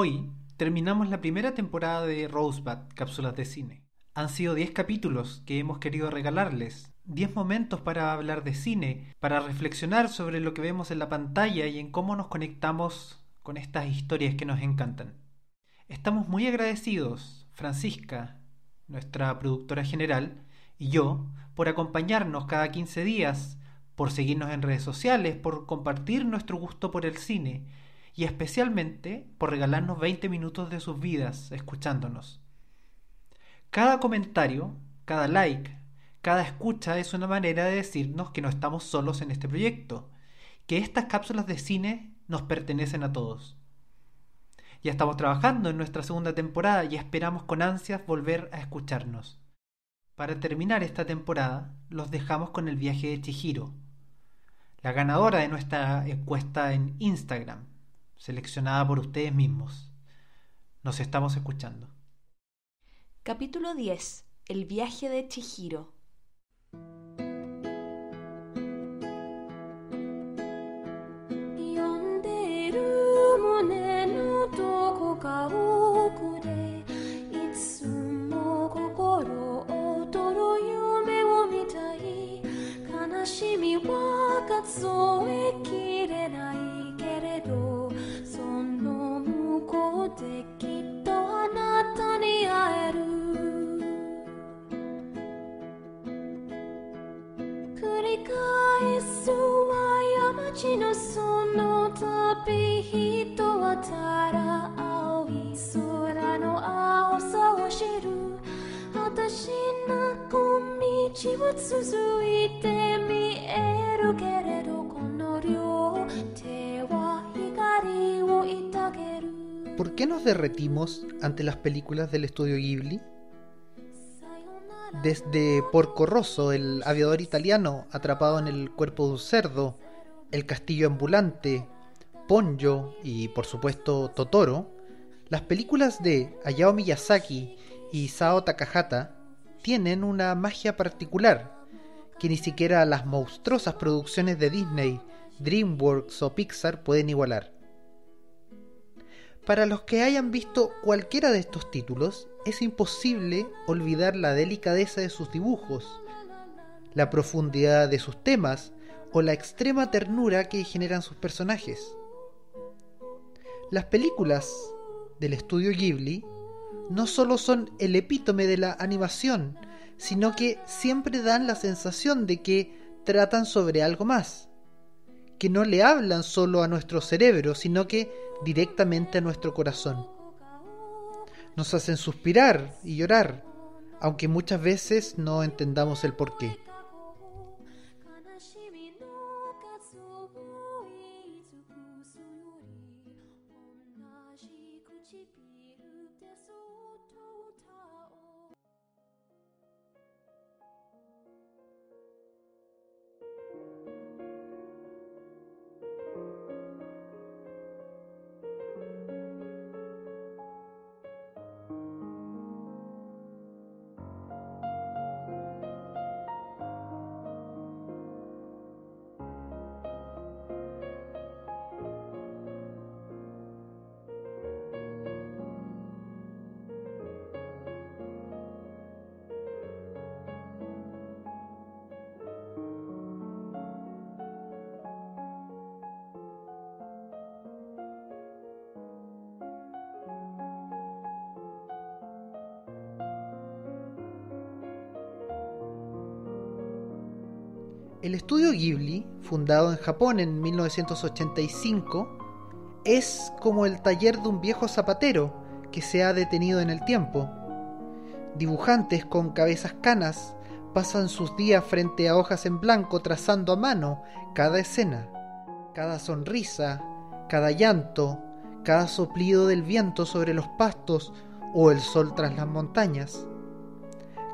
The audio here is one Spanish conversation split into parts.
Hoy terminamos la primera temporada de Rosebud, Cápsulas de Cine. Han sido 10 capítulos que hemos querido regalarles, 10 momentos para hablar de cine, para reflexionar sobre lo que vemos en la pantalla y en cómo nos conectamos con estas historias que nos encantan. Estamos muy agradecidos, Francisca, nuestra productora general, y yo, por acompañarnos cada 15 días, por seguirnos en redes sociales, por compartir nuestro gusto por el cine y especialmente por regalarnos 20 minutos de sus vidas escuchándonos. Cada comentario, cada like, cada escucha es una manera de decirnos que no estamos solos en este proyecto, que estas cápsulas de cine nos pertenecen a todos. Ya estamos trabajando en nuestra segunda temporada y esperamos con ansias volver a escucharnos. Para terminar esta temporada, los dejamos con el viaje de Chihiro, la ganadora de nuestra encuesta en Instagram seleccionada por ustedes mismos. Nos estamos escuchando. Capítulo 10. El viaje de Chihiro. できっとあなたに会える。繰り返すは山ちのその旅人はたら青い空の青さを知る。私な小道は続いて見える qué nos derretimos ante las películas del estudio Ghibli? Desde Porco Rosso, el aviador italiano atrapado en el cuerpo de un cerdo, El castillo ambulante, Ponyo y por supuesto Totoro, las películas de Hayao Miyazaki y Sao Takahata tienen una magia particular que ni siquiera las monstruosas producciones de Disney, DreamWorks o Pixar pueden igualar. Para los que hayan visto cualquiera de estos títulos, es imposible olvidar la delicadeza de sus dibujos, la profundidad de sus temas o la extrema ternura que generan sus personajes. Las películas del estudio Ghibli no solo son el epítome de la animación, sino que siempre dan la sensación de que tratan sobre algo más, que no le hablan solo a nuestro cerebro, sino que directamente a nuestro corazón. Nos hacen suspirar y llorar, aunque muchas veces no entendamos el porqué. El estudio Ghibli, fundado en Japón en 1985, es como el taller de un viejo zapatero que se ha detenido en el tiempo. Dibujantes con cabezas canas pasan sus días frente a hojas en blanco trazando a mano cada escena, cada sonrisa, cada llanto, cada soplido del viento sobre los pastos o el sol tras las montañas.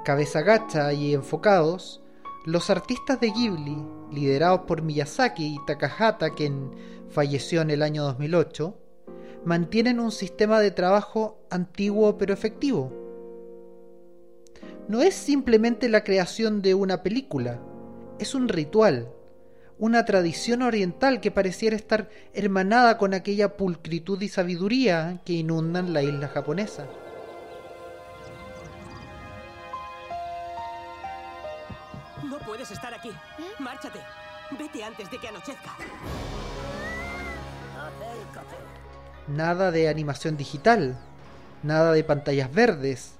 Cabeza gacha y enfocados, los artistas de Ghibli, liderados por Miyazaki y Takahata, quien falleció en el año 2008, mantienen un sistema de trabajo antiguo pero efectivo. No es simplemente la creación de una película, es un ritual, una tradición oriental que pareciera estar hermanada con aquella pulcritud y sabiduría que inundan la isla japonesa. Puedes estar aquí. Márchate. Vete antes de que anochezca. Nada de animación digital, nada de pantallas verdes,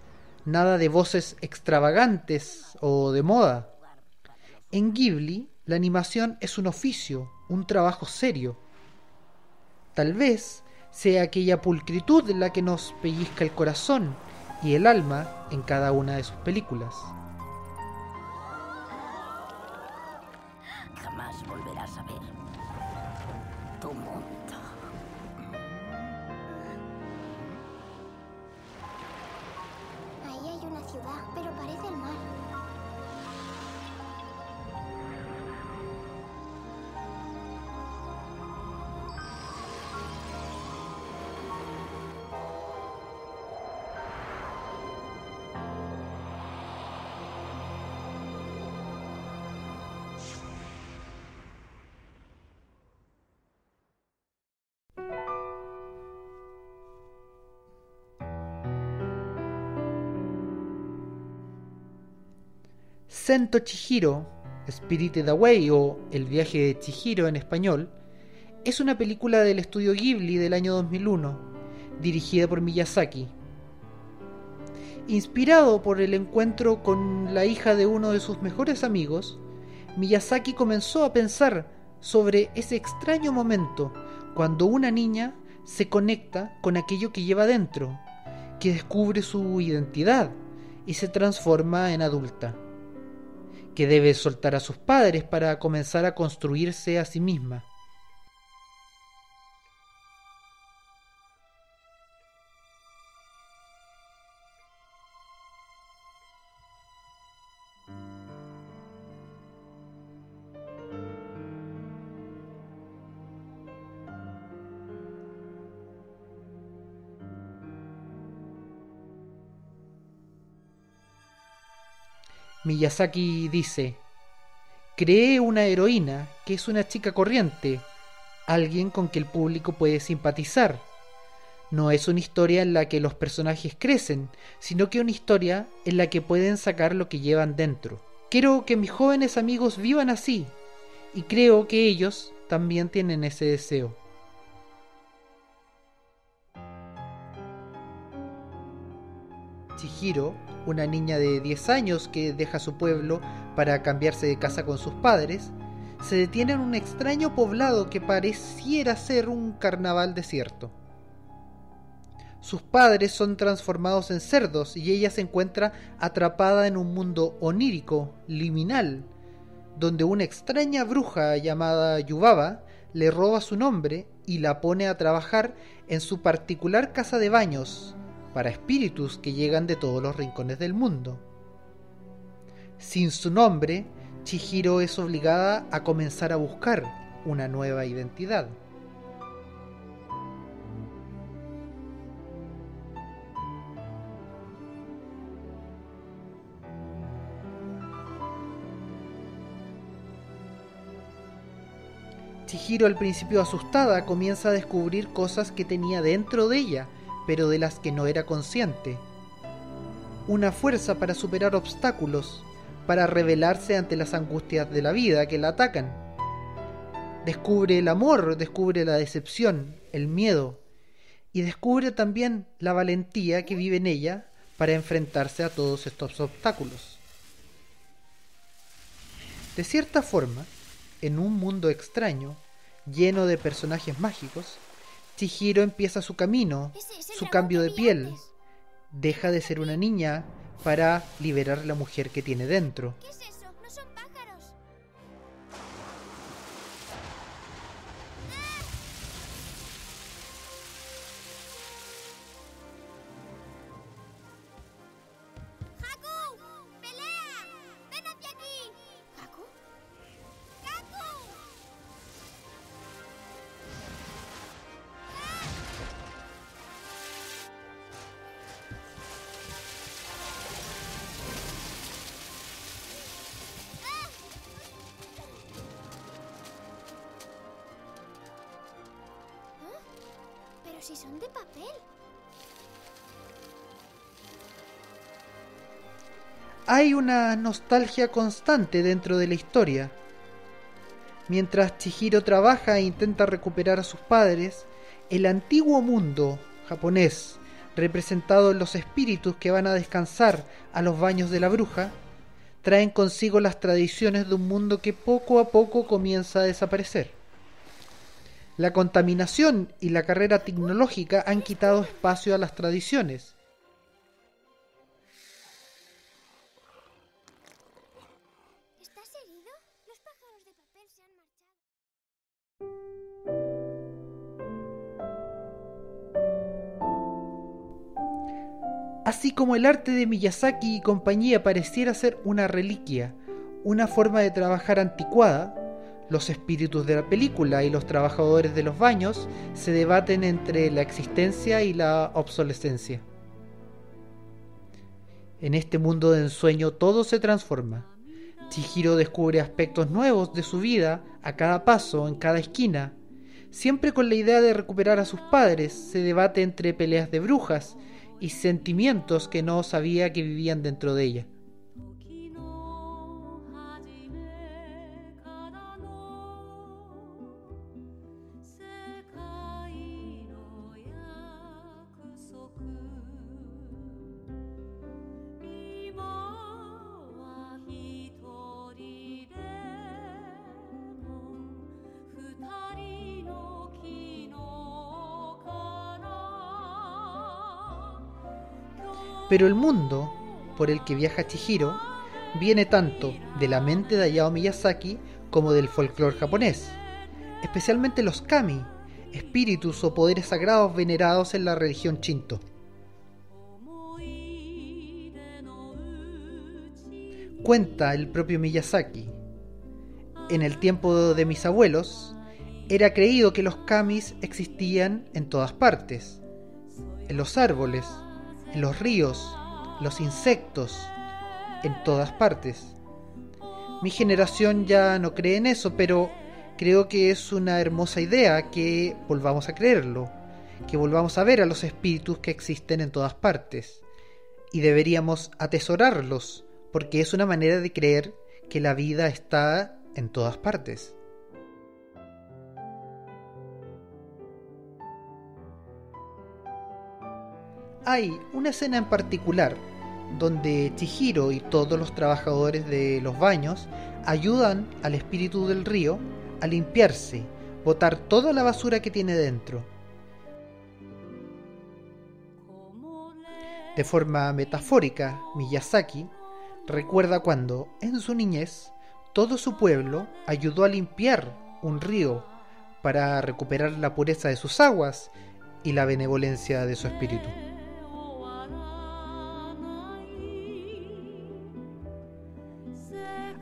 nada de voces extravagantes o de moda. En Ghibli, la animación es un oficio, un trabajo serio. Tal vez sea aquella pulcritud la que nos pellizca el corazón y el alma en cada una de sus películas. Sento Chihiro, Spirited Away o El viaje de Chihiro en español, es una película del estudio Ghibli del año 2001, dirigida por Miyazaki. Inspirado por el encuentro con la hija de uno de sus mejores amigos, Miyazaki comenzó a pensar sobre ese extraño momento cuando una niña se conecta con aquello que lleva dentro, que descubre su identidad y se transforma en adulta que debe soltar a sus padres para comenzar a construirse a sí misma. Miyazaki dice, creé una heroína que es una chica corriente, alguien con que el público puede simpatizar. No es una historia en la que los personajes crecen, sino que una historia en la que pueden sacar lo que llevan dentro. Quiero que mis jóvenes amigos vivan así, y creo que ellos también tienen ese deseo. Una niña de 10 años que deja su pueblo para cambiarse de casa con sus padres, se detiene en un extraño poblado que pareciera ser un carnaval desierto. Sus padres son transformados en cerdos y ella se encuentra atrapada en un mundo onírico, liminal, donde una extraña bruja llamada Yubaba le roba su nombre y la pone a trabajar en su particular casa de baños, para espíritus que llegan de todos los rincones del mundo. Sin su nombre, Chihiro es obligada a comenzar a buscar una nueva identidad. Chihiro al principio asustada comienza a descubrir cosas que tenía dentro de ella, pero de las que no era consciente. Una fuerza para superar obstáculos, para rebelarse ante las angustias de la vida que la atacan. Descubre el amor, descubre la decepción, el miedo, y descubre también la valentía que vive en ella para enfrentarse a todos estos obstáculos. De cierta forma, en un mundo extraño, lleno de personajes mágicos, Chihiro empieza su camino, su cambio de piel. Deja de ser una niña para liberar la mujer que tiene dentro. ¿Qué es si son de papel. Hay una nostalgia constante dentro de la historia. Mientras Chihiro trabaja e intenta recuperar a sus padres, el antiguo mundo japonés, representado en los espíritus que van a descansar a los baños de la bruja, traen consigo las tradiciones de un mundo que poco a poco comienza a desaparecer. La contaminación y la carrera tecnológica han quitado espacio a las tradiciones. ¿Estás herido? Los pájaros de papel se han marchado. Así como el arte de Miyazaki y compañía pareciera ser una reliquia, una forma de trabajar anticuada, los espíritus de la película y los trabajadores de los baños se debaten entre la existencia y la obsolescencia. En este mundo de ensueño todo se transforma. Chihiro descubre aspectos nuevos de su vida a cada paso, en cada esquina. Siempre con la idea de recuperar a sus padres, se debate entre peleas de brujas y sentimientos que no sabía que vivían dentro de ella. Pero el mundo por el que viaja Chihiro viene tanto de la mente de Hayao Miyazaki como del folclore japonés, especialmente los kami, espíritus o poderes sagrados venerados en la religión Shinto. Cuenta el propio Miyazaki, en el tiempo de mis abuelos, era creído que los kamis existían en todas partes, en los árboles, en los ríos, los insectos, en todas partes. Mi generación ya no cree en eso, pero creo que es una hermosa idea que volvamos a creerlo, que volvamos a ver a los espíritus que existen en todas partes. Y deberíamos atesorarlos, porque es una manera de creer que la vida está en todas partes. Hay una escena en particular donde Chihiro y todos los trabajadores de los baños ayudan al espíritu del río a limpiarse, botar toda la basura que tiene dentro. De forma metafórica, Miyazaki recuerda cuando, en su niñez, todo su pueblo ayudó a limpiar un río para recuperar la pureza de sus aguas y la benevolencia de su espíritu.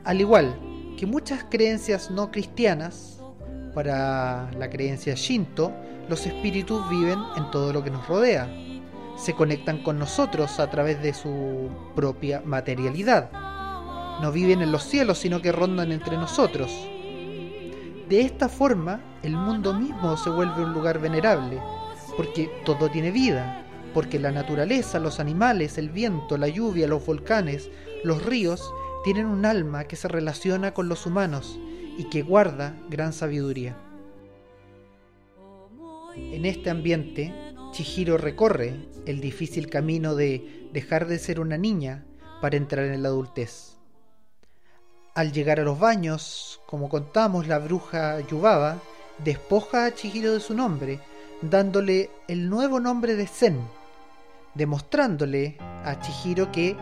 Al igual que muchas creencias no cristianas, para la creencia Shinto, los espíritus viven en todo lo que nos rodea. Se conectan con nosotros a través de su propia materialidad. No viven en los cielos, sino que rondan entre nosotros. De esta forma, el mundo mismo se vuelve un lugar venerable, porque todo tiene vida, porque la naturaleza, los animales, el viento, la lluvia, los volcanes, los ríos, tienen un alma que se relaciona con los humanos y que guarda gran sabiduría. En este ambiente, Chihiro recorre el difícil camino de dejar de ser una niña para entrar en la adultez. Al llegar a los baños, como contamos, la bruja Yubaba despoja a Chihiro de su nombre, dándole el nuevo nombre de Zen, demostrándole a Chihiro que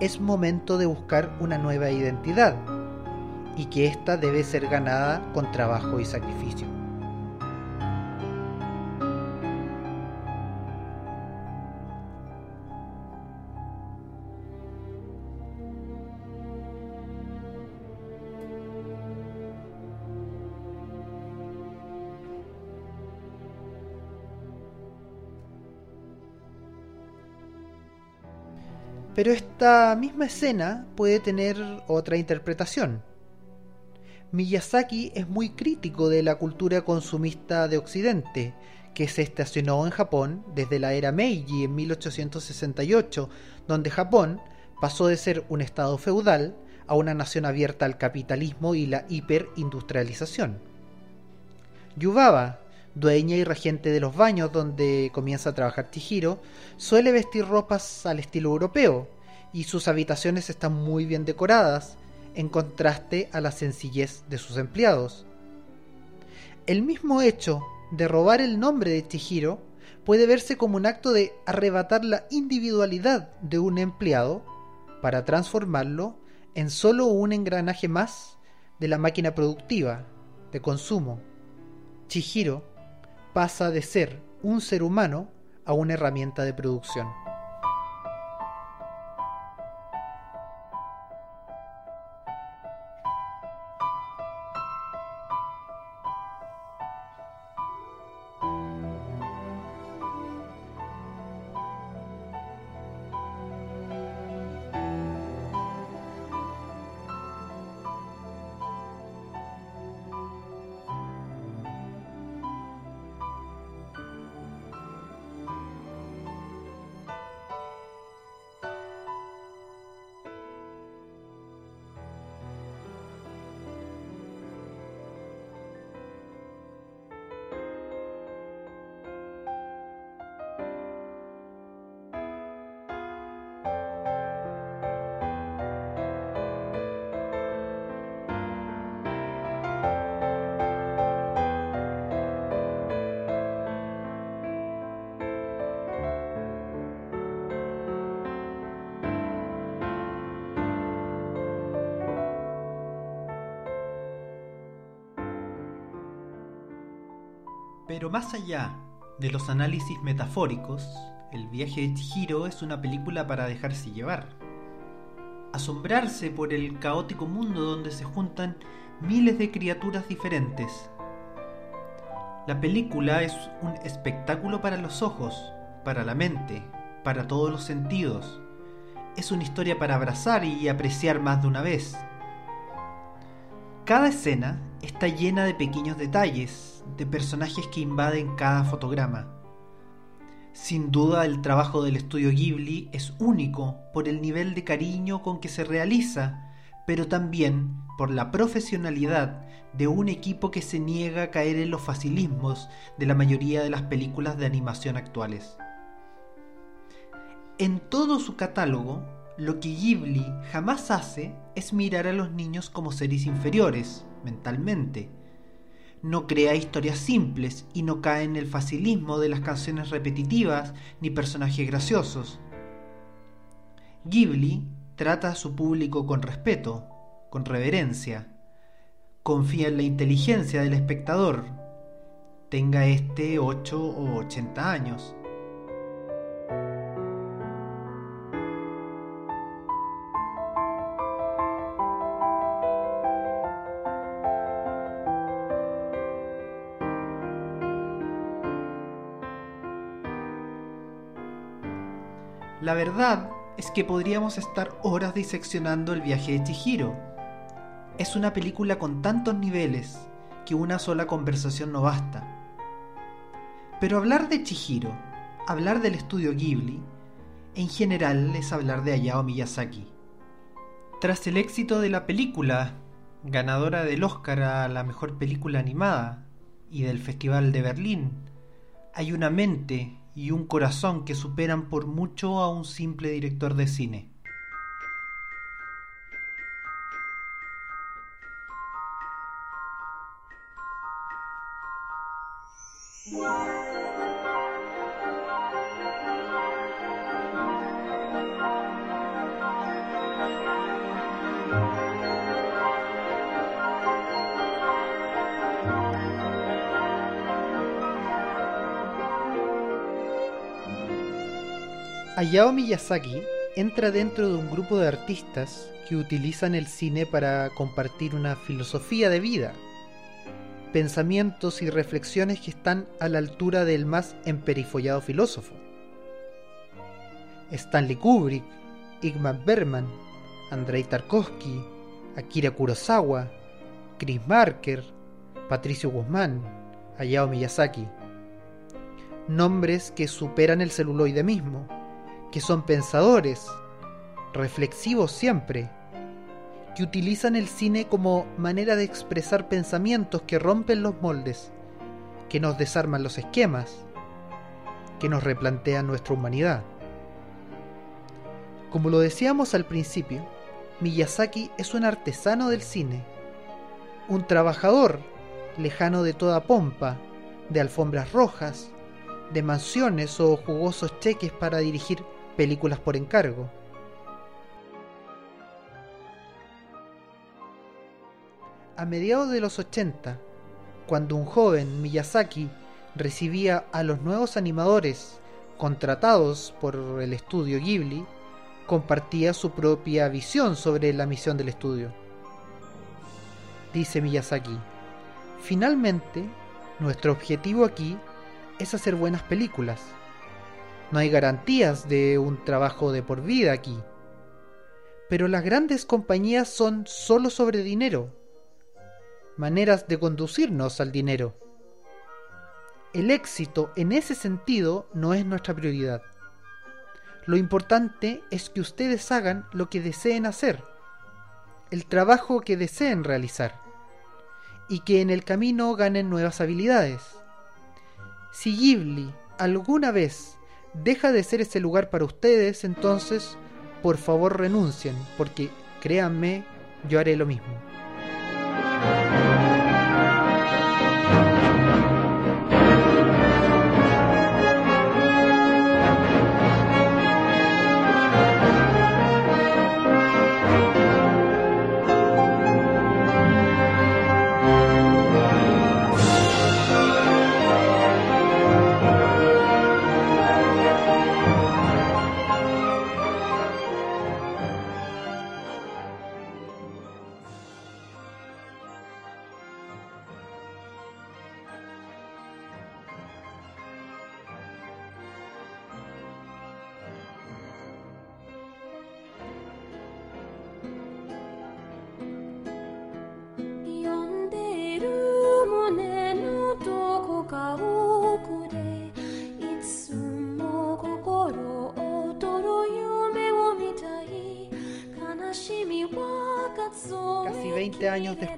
es momento de buscar una nueva identidad y que ésta debe ser ganada con trabajo y sacrificio. Pero esta misma escena puede tener otra interpretación. Miyazaki es muy crítico de la cultura consumista de Occidente, que se estacionó en Japón desde la era Meiji en 1868, donde Japón pasó de ser un estado feudal a una nación abierta al capitalismo y la hiperindustrialización. Yubaba, dueña y regente de los baños donde comienza a trabajar Chihiro, suele vestir ropas al estilo europeo y sus habitaciones están muy bien decoradas, en contraste a la sencillez de sus empleados. El mismo hecho de robar el nombre de Chihiro puede verse como un acto de arrebatar la individualidad de un empleado para transformarlo en solo un engranaje más de la máquina productiva, de consumo. Chihiro pasa de ser un ser humano a una herramienta de producción. Pero más allá de los análisis metafóricos, El viaje de Chihiro es una película para dejarse llevar. Asombrarse por el caótico mundo donde se juntan miles de criaturas diferentes. La película es un espectáculo para los ojos, para la mente, para todos los sentidos. Es una historia para abrazar y apreciar más de una vez. Cada escena está llena de pequeños detalles, de personajes que invaden cada fotograma. Sin duda el trabajo del estudio Ghibli es único por el nivel de cariño con que se realiza, pero también por la profesionalidad de un equipo que se niega a caer en los facilismos de la mayoría de las películas de animación actuales. En todo su catálogo, lo que Ghibli jamás hace es mirar a los niños como seres inferiores, mentalmente. No crea historias simples y no cae en el facilismo de las canciones repetitivas ni personajes graciosos. Ghibli trata a su público con respeto, con reverencia. Confía en la inteligencia del espectador, tenga este 8 o 80 años. La verdad es que podríamos estar horas diseccionando el viaje de Chihiro. Es una película con tantos niveles que una sola conversación no basta. Pero hablar de Chihiro, hablar del estudio Ghibli, en general es hablar de Hayao Miyazaki. Tras el éxito de la película, ganadora del Oscar a la mejor película animada y del Festival de Berlín, hay una mente y un corazón que superan por mucho a un simple director de cine. Hayao Miyazaki entra dentro de un grupo de artistas que utilizan el cine para compartir una filosofía de vida, pensamientos y reflexiones que están a la altura del más emperifollado filósofo. Stanley Kubrick, Igmar Bergman, Andrei Tarkovsky, Akira Kurosawa, Chris Marker, Patricio Guzmán, Hayao Miyazaki. nombres que superan el celuloide mismo, que son pensadores, reflexivos siempre, que utilizan el cine como manera de expresar pensamientos que rompen los moldes, que nos desarman los esquemas, que nos replantean nuestra humanidad. Como lo decíamos al principio, Miyazaki es un artesano del cine, un trabajador lejano de toda pompa, de alfombras rojas, de mansiones o jugosos cheques para dirigir películas por encargo. A mediados de los 80, cuando un joven Miyazaki recibía a los nuevos animadores contratados por el estudio Ghibli, compartía su propia visión sobre la misión del estudio. Dice Miyazaki, finalmente, nuestro objetivo aquí es hacer buenas películas. No hay garantías de un trabajo de por vida aquí. Pero las grandes compañías son solo sobre dinero, maneras de conducirnos al dinero. El éxito en ese sentido no es nuestra prioridad. Lo importante es que ustedes hagan lo que deseen hacer, el trabajo que deseen realizar, y que en el camino ganen nuevas habilidades. Si Ghibli alguna vez deja de ser ese lugar para ustedes, entonces por favor renuncien, porque créanme, yo haré lo mismo.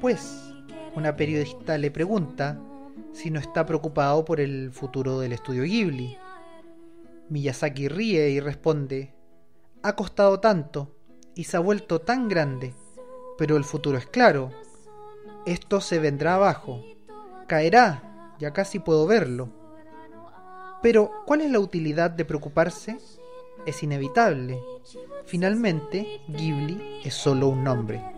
Después, una periodista le pregunta si no está preocupado por el futuro del estudio Ghibli. Miyazaki ríe y responde, ha costado tanto y se ha vuelto tan grande, pero el futuro es claro. Esto se vendrá abajo, caerá, ya casi puedo verlo. Pero, ¿cuál es la utilidad de preocuparse? Es inevitable. Finalmente, Ghibli es solo un nombre.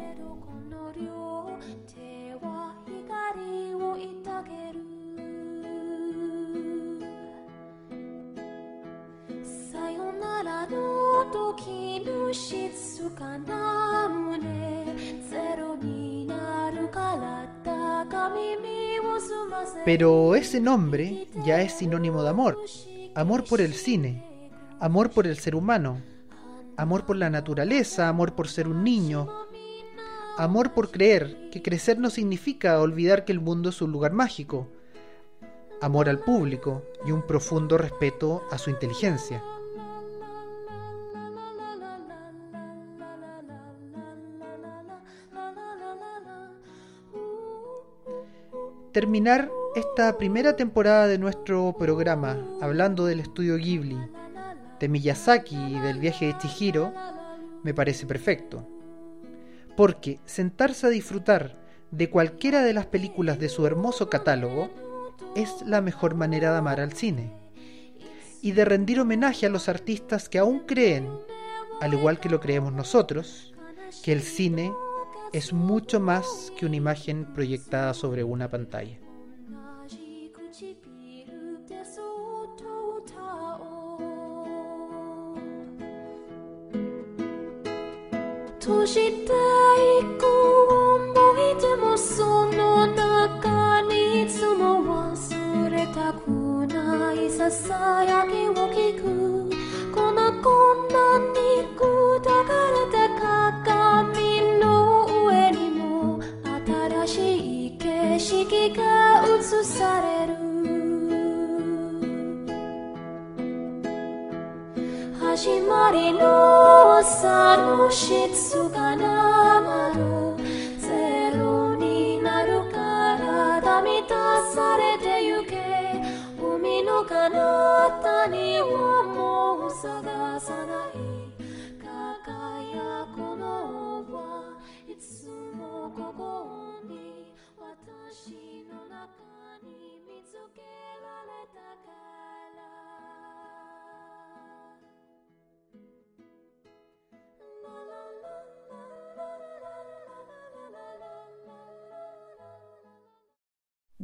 Pero ese nombre ya es sinónimo de amor. Amor por el cine, amor por el ser humano, amor por la naturaleza, amor por ser un niño, amor por creer que crecer no significa olvidar que el mundo es un lugar mágico, amor al público y un profundo respeto a su inteligencia. Terminar esta primera temporada de nuestro programa hablando del estudio Ghibli, de Miyazaki y del viaje de Chihiro, me parece perfecto. Porque sentarse a disfrutar de cualquiera de las películas de su hermoso catálogo es la mejor manera de amar al cine. Y de rendir homenaje a los artistas que aún creen, al igual que lo creemos nosotros, que el cine es mucho más que una imagen proyectada sobre una pantalla. の朝の質がなる。ゼロになるから満たされてゆけ。海の彼方にはもう探さない。輝くのはいつもここに。私の中に見つけられたか。ら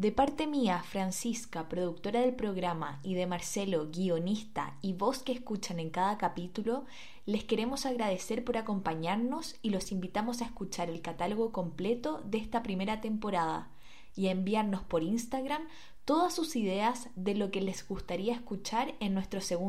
De parte mía, Francisca, productora del programa, y de Marcelo, guionista y voz que escuchan en cada capítulo, les queremos agradecer por acompañarnos y los invitamos a escuchar el catálogo completo de esta primera temporada y a enviarnos por Instagram todas sus ideas de lo que les gustaría escuchar en nuestro segundo